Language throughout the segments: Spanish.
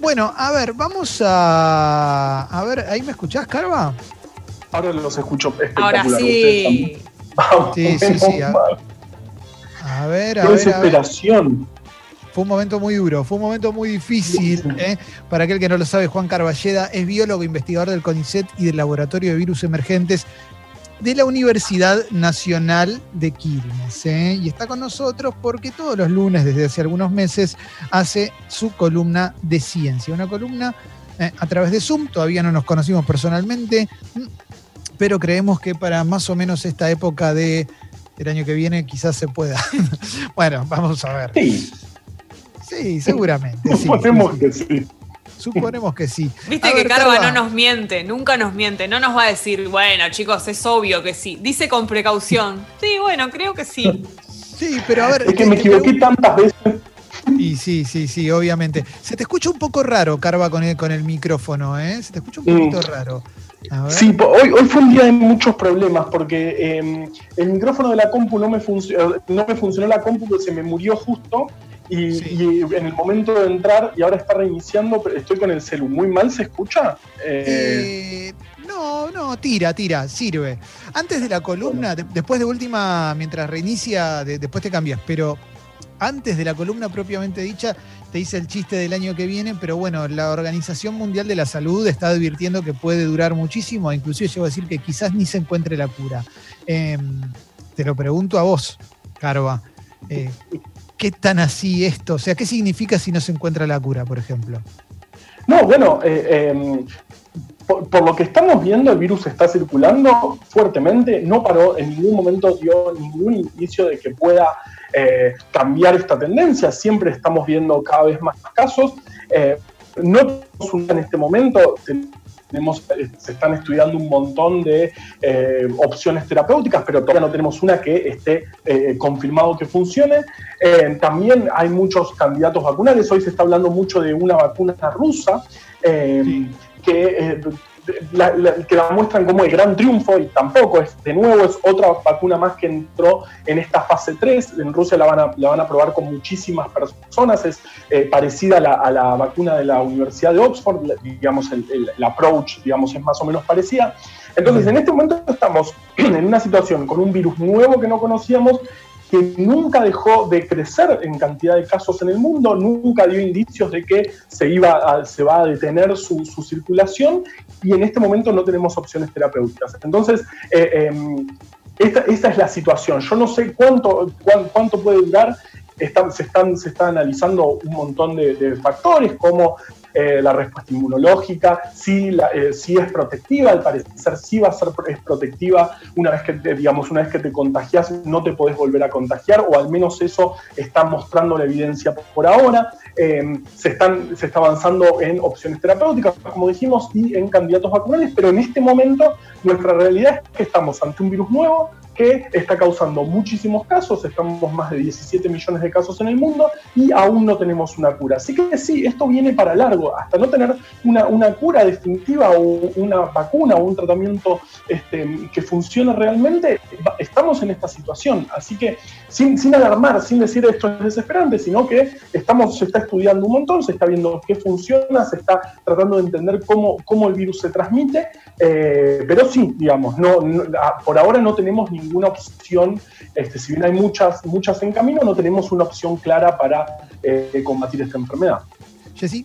Bueno, a ver, vamos a. A ver, ¿ahí me escuchás, Carva? Ahora los escucho Ahora sí. sí, sí, sí. A, a ver, a Qué ver. desesperación. Fue un momento muy duro, fue un momento muy difícil. ¿eh? Para aquel que no lo sabe, Juan Carballeda es biólogo investigador del CONICET y del Laboratorio de Virus Emergentes de la Universidad Nacional de Quilmes. ¿eh? Y está con nosotros porque todos los lunes, desde hace algunos meses, hace su columna de ciencia. Una columna eh, a través de Zoom, todavía no nos conocimos personalmente, pero creemos que para más o menos esta época de el año que viene quizás se pueda. bueno, vamos a ver. Sí, Sí, seguramente. sí, suponemos sí, que sí. Suponemos que sí. Viste A que ver, Carva Carva. no nos miente, nunca nos miente, no nos va a decir, bueno, chicos, es obvio que sí. Dice con precaución. Sí, bueno, creo que sí. Sí, pero a ver. Es que te- me te equivoqué tantas veces. Y sí, sí, sí, obviamente. Se te escucha un poco raro, Carva, con el, con el micrófono, ¿eh? Se te escucha un poquito Mm. raro. A ver. Sí, hoy, hoy fue un día de muchos problemas porque eh, el micrófono de la compu no me, funcionó, no me funcionó la compu, que se me murió justo. Y, Sí. y en el momento de entrar y ahora está reiniciando, pero estoy con el celu. ¿Muy mal se escucha? Eh, Eh, no, no, tira, tira, sirve. Antes de la columna, de- después de última, mientras reinicia, de- después te cambias, pero antes de la columna propiamente dicha, te hice el chiste del año que viene, pero bueno, la Organización Mundial de la Salud está advirtiendo que puede durar muchísimo, inclusive llego a decir que quizás ni se encuentre la cura. Em, te lo pregunto a vos, Carva. ¿Qué tan así esto? O sea, ¿qué significa si no se encuentra la cura, por ejemplo? No, bueno, eh, eh, por, lo que estamos viendo, el virus está circulando fuertemente, no paró, en ningún momento dio ningún indicio de que pueda eh, cambiar esta tendencia, siempre estamos viendo cada vez más casos. Eh, no tenemos en este momento, tenemos, eh, se están estudiando un montón de eh, opciones terapéuticas, pero todavía no tenemos una que esté eh, confirmado que funcione. Eh, también hay muchos candidatos vacunales. Hoy se está hablando mucho de una vacuna rusa Sí. que, la, la- que la muestran como el gran triunfo y tampoco es, de nuevo, es otra vacuna más que entró en esta fase 3. En Rusia la van a, la van a probar con muchísimas personas. Es eh, parecida a la, a la vacuna de la Universidad de Oxford. Digamos, el, el- el approach digamos, es más o menos parecida. Entonces, en este momento estamos en una situación con un virus nuevo que no conocíamos que nunca dejó de crecer en cantidad de casos en el mundo, nunca dio indicios de que se, iba se va a detener su, circulación y en este momento no tenemos opciones terapéuticas. Entonces, eh, eh, esta, es la situación. Yo no sé cuánto, cuán- cuánto puede durar. Está- se, están, se está analizando un montón de, de factores como eh, la respuesta inmunológica, si, eh, si es protectiva, al parecer sí va a ser es protectiva una vez que te, digamos, una vez que te contagias no te podés volver a contagiar, o al menos eso está mostrando la evidencia por ahora. Eh, se, están, se está avanzando en opciones terapéuticas, como dijimos, y en candidatos vacunales, pero en este momento nuestra realidad es que estamos ante un virus nuevo que está causando muchísimos casos, estamos más de 17 millones de casos en el mundo y aún no tenemos una cura. Así que sí, esto viene para largo, hasta no tener una, cura definitiva o una vacuna o un tratamiento este, que funcione realmente, estamos en esta situación. Así que sin, sin alarmar, sin decir esto es desesperante, sino que estamos, se está estudiando un montón, se está viendo qué funciona, se está tratando de entender cómo, cómo el virus se transmite, eh, pero sí, digamos, no, no- a- por ahora no tenemos ninguna opción, este, si bien hay muchas, muchas en camino, no tenemos una opción clara para eh, combatir esta enfermedad. Jessy.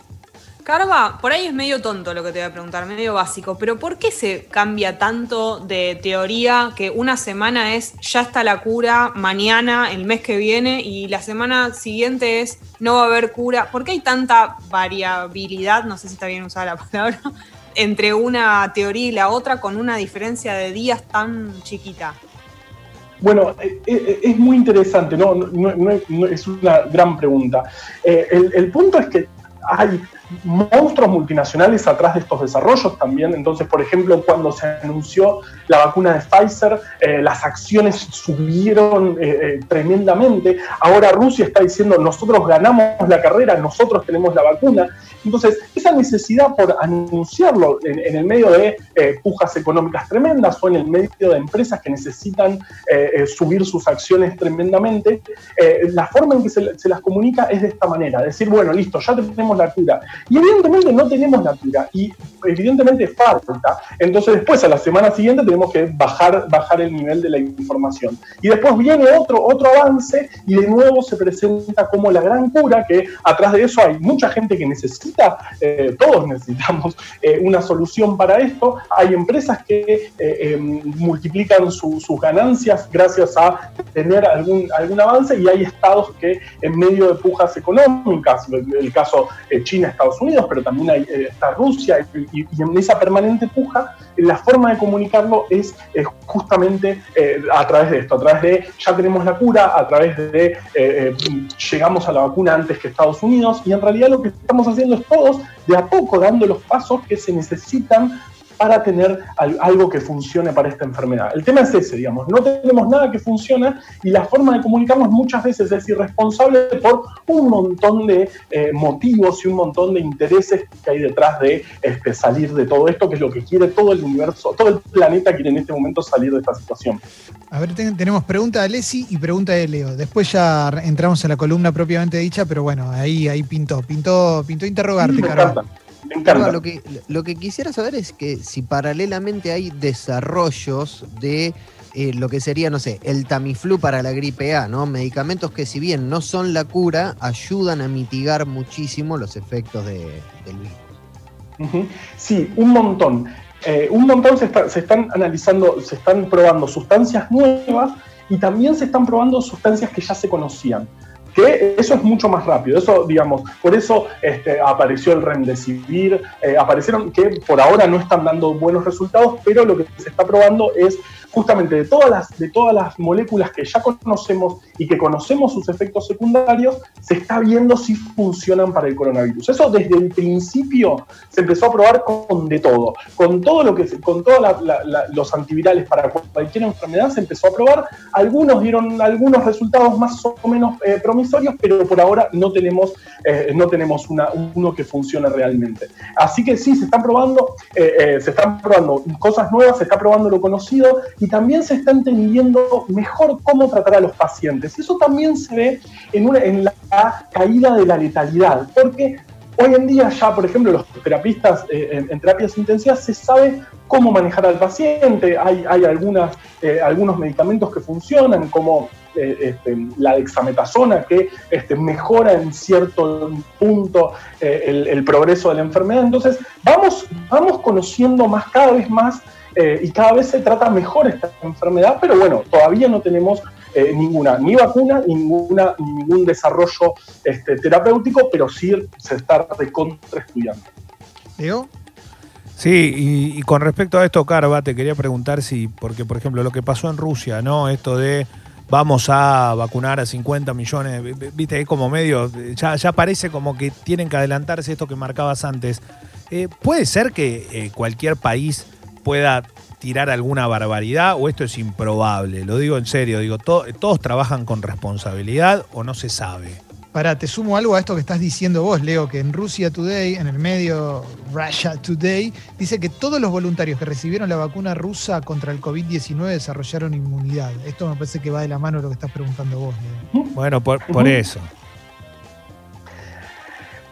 Carva, por ahí es medio tonto lo que te voy a preguntar, medio básico, pero ¿por qué se cambia tanto de teoría que una semana es ya está la cura, mañana, el mes que viene, y la semana siguiente es no va a haber cura? ¿Por qué hay tanta variabilidad, no sé si está bien usada la palabra, entre una teoría y la otra con una diferencia de días tan chiquita? Bueno, eh, eh, es muy interesante, ¿no? Es una gran pregunta. Eh, el punto es que hay monstruos multinacionales atrás de estos desarrollos también. Entonces, por ejemplo, cuando se anunció la vacuna de Pfizer, eh, las acciones subieron eh, eh, tremendamente. Ahora Rusia está diciendo, nosotros ganamos la carrera, nosotros tenemos la vacuna. Entonces, esa necesidad por anunciarlo en, el medio de pujas económicas tremendas o en el medio de empresas que necesitan subir sus acciones tremendamente, la forma en que se, se las comunica es de esta manera, decir, bueno, listo, ya tenemos la cura. Y evidentemente no tenemos la cura y evidentemente falta. Entonces después a la semana siguiente tenemos que bajar, bajar el nivel de la información. Y después viene otro, otro avance y de nuevo se presenta como la gran cura, que atrás de eso hay mucha gente que necesita, eh, todos necesitamos eh, una solución para esto. Hay empresas que eh, multiplican sus ganancias gracias a tener algún, algún avance y hay estados que en medio de pujas económicas, el caso China, Estados Unidos, pero también hay, está Rusia y, en esa permanente puja, la forma de comunicarlo es justamente a través de esto, a través de ya tenemos la cura, a través de llegamos a la vacuna antes que Estados Unidos y en realidad lo que estamos haciendo es todos de a poco dando los pasos que se necesitan para tener algo que funcione para esta enfermedad. El tema es ese, digamos, no tenemos nada que funcione y la forma de comunicarnos muchas veces es irresponsable por un montón de eh, motivos y un montón de intereses que hay detrás de este, salir de todo esto, que es lo que quiere todo el universo, todo el planeta quiere en este momento salir de esta situación. A ver, tenemos pregunta de Alessi y pregunta de Leo. Después ya entramos en la columna propiamente dicha, pero bueno, ahí, ahí pintó, pintó, pintó interrogarte, Carlos. Lo que, lo que quisiera saber es que si paralelamente hay desarrollos de eh, lo que sería, no sé, el Tamiflu para la gripe A, ¿no? Medicamentos que si bien no son la cura, ayudan a mitigar muchísimo los efectos de, del virus. Sí, un montón. Eh, un montón se, se, están analizando, se están probando sustancias nuevas y también se están probando sustancias que ya se conocían que eso es mucho más rápido. Eso, digamos, por eso este, apareció el Remdesivir, eh, aparecieron que por ahora no están dando buenos resultados, pero lo que se está probando es justamente de todas las, de todas las moléculas que ya conocemos y que conocemos sus efectos secundarios, se está viendo si funcionan para el coronavirus. Eso desde el principio se empezó a probar con de todo, con todo lo que, con todos los antivirales para cualquier enfermedad se empezó a probar. Algunos dieron algunos resultados más o menos eh, promisorios, pero por ahora no tenemos, eh, no tenemos uno que funcione realmente. Así que sí, se están probando, eh, se están probando cosas nuevas, se está probando lo conocido y también se está entendiendo mejor cómo tratar a los pacientes. Eso también se ve en, en la caída de la letalidad, porque hoy en día ya, por ejemplo, los terapistas eh, en, terapias intensivas se sabe cómo manejar al paciente, hay, hay algunas, eh, algunos medicamentos que funcionan, como eh, este, la dexametasona, que este, mejora en cierto punto el, el, progreso de la enfermedad. Entonces, vamos, vamos conociendo más, cada vez más eh, y cada vez se trata mejor esta enfermedad, pero bueno, todavía no tenemos eh, ninguna, ni vacuna, ninguna, ningún desarrollo este, terapéutico, pero sí se está recontra estudiando. ¿Leo? Sí, y, con respecto a esto, Carva, te quería preguntar si, porque por ejemplo lo que pasó en Rusia, ¿no? Esto de vamos a vacunar a 50 millones, viste, es como medio, ya, ya parece como que tienen que adelantarse esto que marcabas antes. Eh, ¿Puede ser que cualquier país pueda tirar alguna barbaridad o esto es improbable? Lo digo en serio, digo, ¿todos trabajan con responsabilidad o no se sabe? Pará, te sumo algo a esto que estás diciendo vos, Leo, que en Rusia Today, en el medio Russia Today, dice que todos los voluntarios que recibieron la vacuna rusa contra el COVID-19 desarrollaron inmunidad. Esto me parece que va de la mano de lo que estás preguntando vos, Leo. Bueno, por, por eso.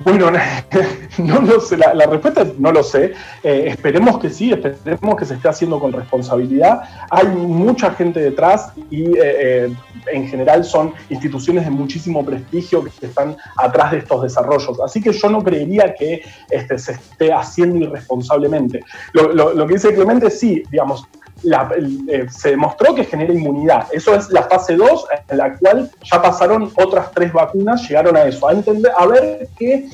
Bueno, no lo sé, la, respuesta es no lo sé. Eh, esperemos que sí, esperemos que se esté haciendo con responsabilidad. Hay mucha gente detrás y eh, eh, en general son instituciones de muchísimo prestigio que están atrás de estos desarrollos. Así que yo no creería que este, se esté haciendo irresponsablemente. Lo, lo que dice Clemente, sí, digamos, eh, se demostró que genera inmunidad. Eso es la fase 2, en la cual ya pasaron otras tres vacunas, llegaron a eso, a entender, a ver qué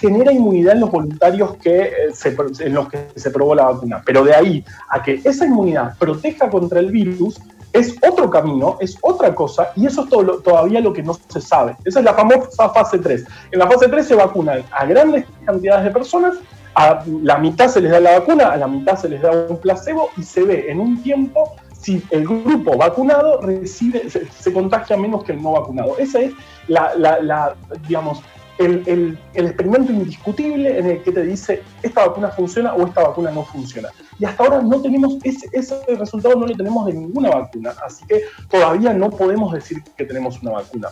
genera inmunidad en los voluntarios que, eh, en los que se probó la vacuna. Pero de ahí a que esa inmunidad proteja contra el virus, es otro camino, es otra cosa, y eso es todo todavía lo que no se sabe. Esa es la famosa fase 3. En la fase 3 se vacunan a grandes cantidades de personas a la mitad se les da la vacuna, a la mitad se les da un placebo y se ve en un tiempo si el grupo vacunado recibe, se, contagia menos que el no vacunado. Ese es la, digamos, el, experimento indiscutible en el que te dice esta vacuna funciona o esta vacuna no funciona. Y hasta ahora no tenemos ese, ese resultado, no lo tenemos de ninguna vacuna. Así que todavía no podemos decir que tenemos una vacuna.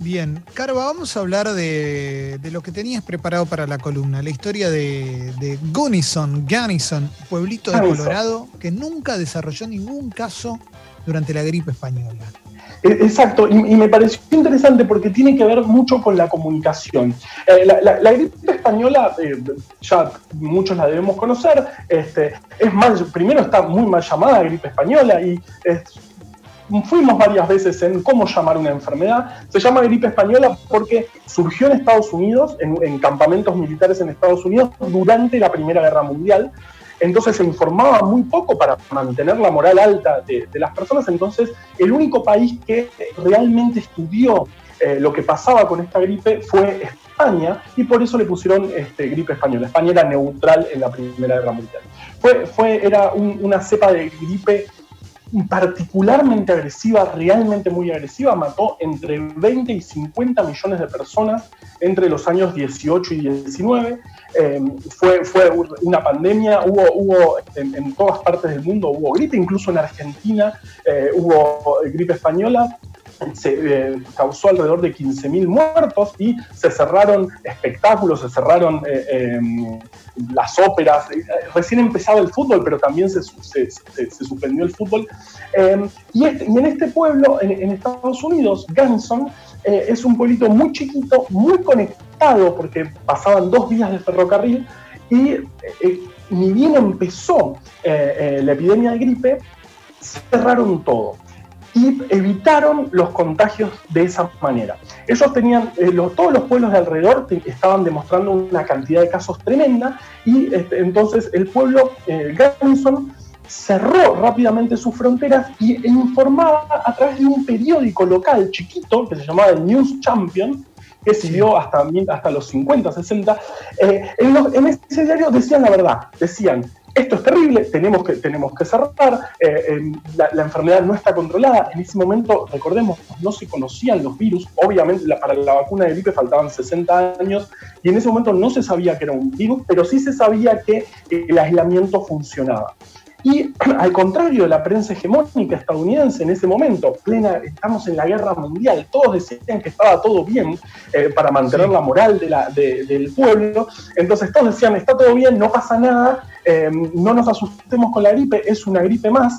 Bien, Carva, vamos a hablar de, lo que tenías preparado para la columna, la historia de, de Gunnison, Gunnison, pueblito de Colorado, que nunca desarrolló ningún caso durante la gripe española. E, exacto, y, me pareció interesante porque tiene que ver mucho con la comunicación. Eh, la, gripe española, eh, ya muchos la debemos conocer, este, es mal, primero está muy mal llamada gripe española y fuimos varias veces en cómo llamar una enfermedad. Se llama gripe española porque surgió en Estados Unidos, en, campamentos militares en Estados Unidos, durante la Primera Guerra Mundial. Entonces se informaba muy poco para mantener la moral alta de, las personas. Entonces el único país que realmente estudió eh, lo que pasaba con esta gripe fue España y por eso le pusieron este, gripe española. España era neutral en la Primera Guerra Mundial. Fue, fue, era una cepa de gripe particularmente agresiva, realmente muy agresiva, mató entre 20 y 50 millones de personas entre los años 18 y 19. Em, fue, fue una pandemia, hubo, hubo en, todas partes del mundo, hubo gripe, incluso en Argentina eh, hubo gripe española, se eh, causó alrededor de 15.000 muertos y se cerraron espectáculos, se cerraron eh, em, las óperas. Eh, recién empezaba el fútbol, pero también se, suspendió el fútbol. Em, este, y, en este pueblo, en, Estados Unidos, Gunnison, es un pueblito muy chiquito, muy conectado, porque pasaban dos días de ferrocarril y ni bien empezó la epidemia de gripe, cerraron todo y evitaron los contagios de esa manera. Ellos tenían, eh, todos los pueblos de alrededor estaban demostrando una cantidad de casos tremenda y este, entonces el pueblo eh, cerró rápidamente sus fronteras y, e informaba a través de un periódico local chiquito que se llamaba el News Champion, que siguió hasta, hasta los 50, 60. Eh, en, en ese diario decían la verdad, decían, esto es terrible, tenemos que, tenemos que cerrar, eh, la, enfermedad no está controlada. En ese momento, recordemos, no se conocían los virus, obviamente para la vacuna de gripe faltaban 60 años y en ese momento no se sabía que era un virus, pero sí se sabía que el aislamiento funcionaba. Y al contrario de la prensa hegemónica estadounidense en ese momento, plena, estamos en la guerra mundial, todos decían que estaba todo bien eh, para mantener la moral del pueblo, entonces todos decían, está todo bien, no pasa nada, eh, no nos asustemos con la gripe, es una gripe más,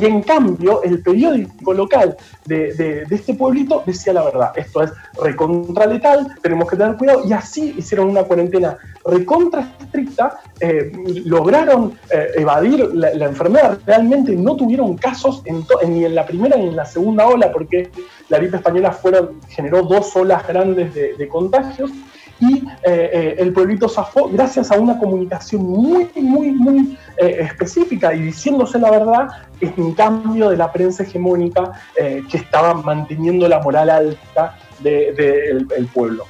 y en cambio, el periódico local de, este pueblito decía la verdad. Esto es recontra letal, tenemos que tener cuidado. Y así hicieron una cuarentena recontra estricta, eh, lograron eh, evadir la, enfermedad. Realmente no tuvieron casos ni en la primera ni en la segunda ola, porque la gripe española generó dos olas grandes de contagios y eh, eh, el pueblito zafó gracias a una comunicación muy, muy, muy eh, específica y diciéndose la verdad, en cambio de la prensa hegemónica que estaba manteniendo la moral alta del pueblo.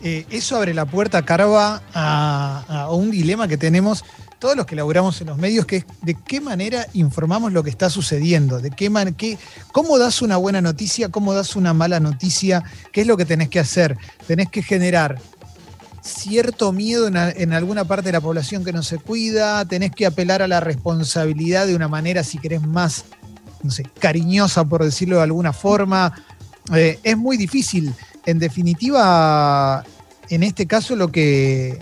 eso abre la puerta, Carva, a un dilema que tenemos todos los que laburamos en los medios, que es de qué manera informamos lo que está sucediendo, de qué, man, qué cómo das una buena noticia, cómo das una mala noticia, qué es lo que tenés que hacer. Tenés que generar cierto miedo en, alguna parte de la población que no se cuida, tenés que apelar a la responsabilidad de una manera, si querés, más, no sé, cariñosa, por decirlo de alguna forma. Eh, es muy difícil. En definitiva, en este caso lo que,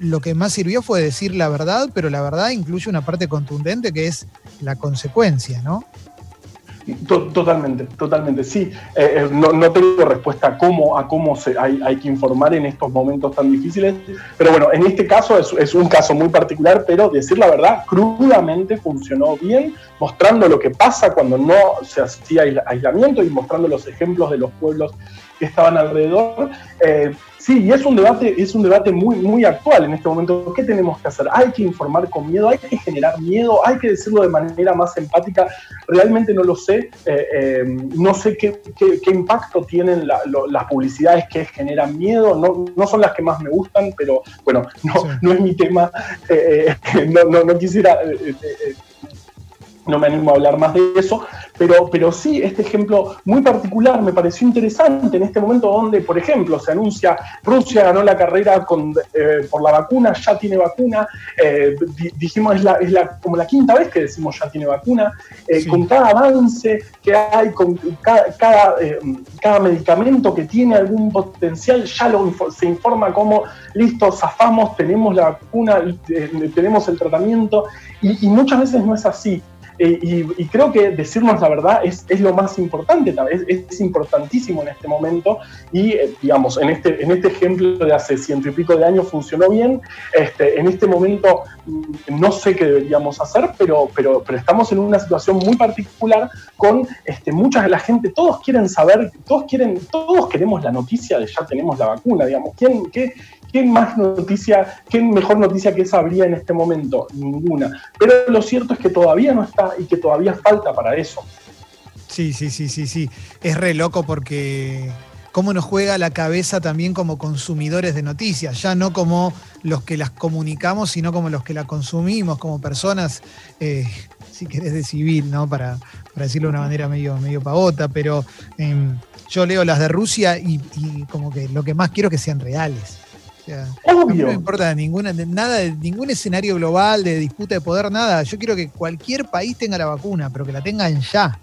lo que más sirvió fue decir la verdad, pero la verdad incluye una parte contundente que es la consecuencia, ¿no? Totalmente, totalmente, sí. Eh, eh, no, tengo respuesta a cómo, a cómo se, hay, que informar en estos momentos tan difíciles, pero bueno, en este caso es, un caso muy particular, pero decir la verdad, crudamente funcionó bien, mostrando lo que pasa cuando no se hacía aislamiento y mostrando los ejemplos de los pueblos que estaban alrededor. Eh, Sí, y es un debate, es un debate muy, muy actual en este momento. ¿Qué tenemos que hacer? Hay que informar con miedo, hay que generar miedo, hay que decirlo de manera más empática. Realmente no lo sé. Eh, eh, no sé qué, impacto tienen las publicidades que generan miedo. No, son las que más me gustan, pero bueno, no, no es mi tema. Eh, no, no, quisiera no me animo a hablar más de eso, pero, pero sí, este ejemplo muy particular me pareció interesante en este momento donde, por ejemplo, se anuncia Rusia ganó la carrera con, eh, por la vacuna, ya tiene vacuna, eh, dijimos es, la, es la, como la quinta vez que decimos ya tiene vacuna, eh, con cada avance que hay, con cada, cada, cada, medicamento que tiene algún potencial, ya lo, se informa como, listo, zafamos, tenemos la vacuna, tenemos el tratamiento, y, y muchas veces no es así. Eh, y, creo que decirnos la verdad es, es lo más importante, es, es, importantísimo en este momento y, eh, digamos, en este, en este ejemplo de hace ciento y pico de años funcionó bien, este, en este momento mm, no sé qué deberíamos hacer, pero, pero, pero estamos en una situación muy particular con este, mucha de la gente, todos quieren saber, todos, quieren, todos queremos la noticia de ya tenemos la vacuna, digamos, ¿quién, qué, ¿Qué más noticia, qué mejor noticia que esa habría en este momento? Ninguna. Pero lo cierto es que todavía no está y que todavía falta para eso. Sí, sí, sí, sí, sí. Es re loco porque cómo nos juega la cabeza también como consumidores de noticias, ya no como los que las comunicamos, sino como los que las consumimos, como personas, eh, si querés, de civil, ¿no? Para, decirlo de una manera medio, medio pavota, pero em, yo leo las de Rusia y, y, como que lo que más quiero es que sean reales. No me importa ninguna, nada, ningún escenario global de disputa de poder, nada. Yo quiero que cualquier país tenga la vacuna, pero que la tengan ya.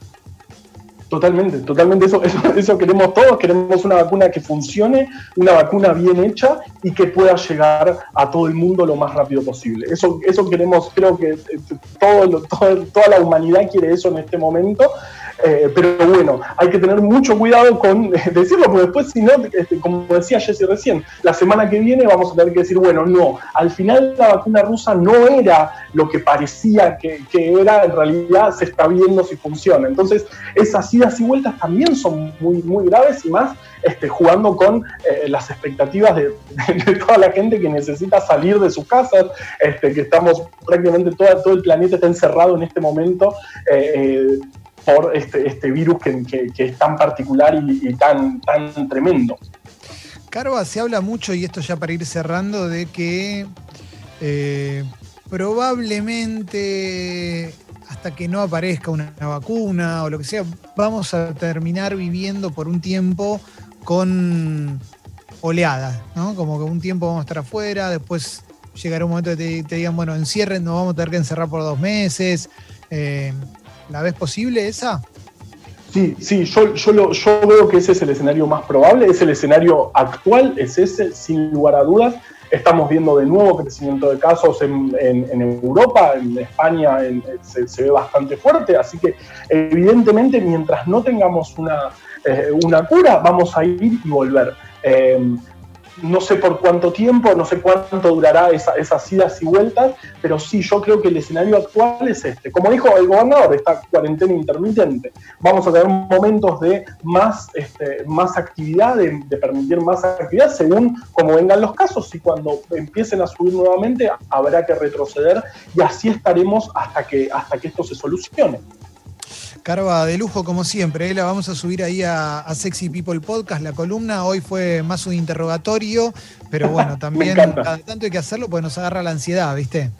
Totalmente, totalmente eso, eso, queremos todos, queremos una vacuna que funcione, una vacuna bien hecha y que pueda llegar a todo el mundo lo más rápido posible. Eso, eso queremos, creo que eh, todo, toda la humanidad quiere eso en este momento eh, pero bueno, hay que tener mucho cuidado con decirlo, porque después, si no, este, como decía Jesse recién, la semana que viene vamos a tener que decir, bueno, no, al final la vacuna rusa no era lo que parecía que, era, en realidad se está viendo si funciona. Entonces, esas idas y vueltas también son muy, muy graves y más este, jugando con eh, las expectativas de, toda la gente que necesita salir de sus casas, este, que estamos prácticamente todo, todo el planeta está encerrado en este momento. Eh, por este, este virus que, es tan particular y, tan, tan tremendo. Carva, se habla mucho, y esto ya para ir cerrando, de que eh, probablemente hasta que no aparezca una, vacuna o lo que sea, vamos a terminar viviendo por un tiempo con oleadas, ¿no? Como que un tiempo vamos a estar afuera, después llegará un momento que te, digan, bueno, encierren, nos vamos a tener que encerrar por dos meses. Eh, ¿La ves posible esa? Sí, sí, yo, yo, veo que ese es el escenario más probable, es el escenario actual, es ese, sin lugar a dudas. Estamos viendo de nuevo crecimiento de casos en, Europa, en España se, ve bastante fuerte, así que evidentemente mientras no tengamos una, eh, una cura, vamos a ir y volver. Eh, no sé por cuánto tiempo, no sé cuánto durará esas idas y vueltas, pero sí, yo creo que el escenario actual es este. Como dijo el gobernador, esta cuarentena intermitente. Vamos a tener momentos de más, este, más actividad, de, permitir más actividad según cómo vengan los casos y cuando empiecen a subir nuevamente habrá que retroceder y así estaremos hasta que, hasta que esto se solucione. Carva, de lujo como siempre, ¿eh? la vamos a subir ahí a, Sexy People Podcast, la columna. Hoy fue más un interrogatorio, pero bueno, también cada tanto hay que hacerlo porque nos agarra la ansiedad, ¿viste?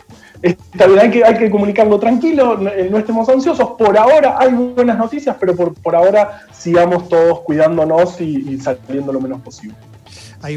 Está bien, hay que, hay que comunicarlo tranquilo, eh, no estemos ansiosos. Por ahora hay buenas noticias, pero por, por ahora sigamos todos cuidándonos y, y saliendo lo menos posible.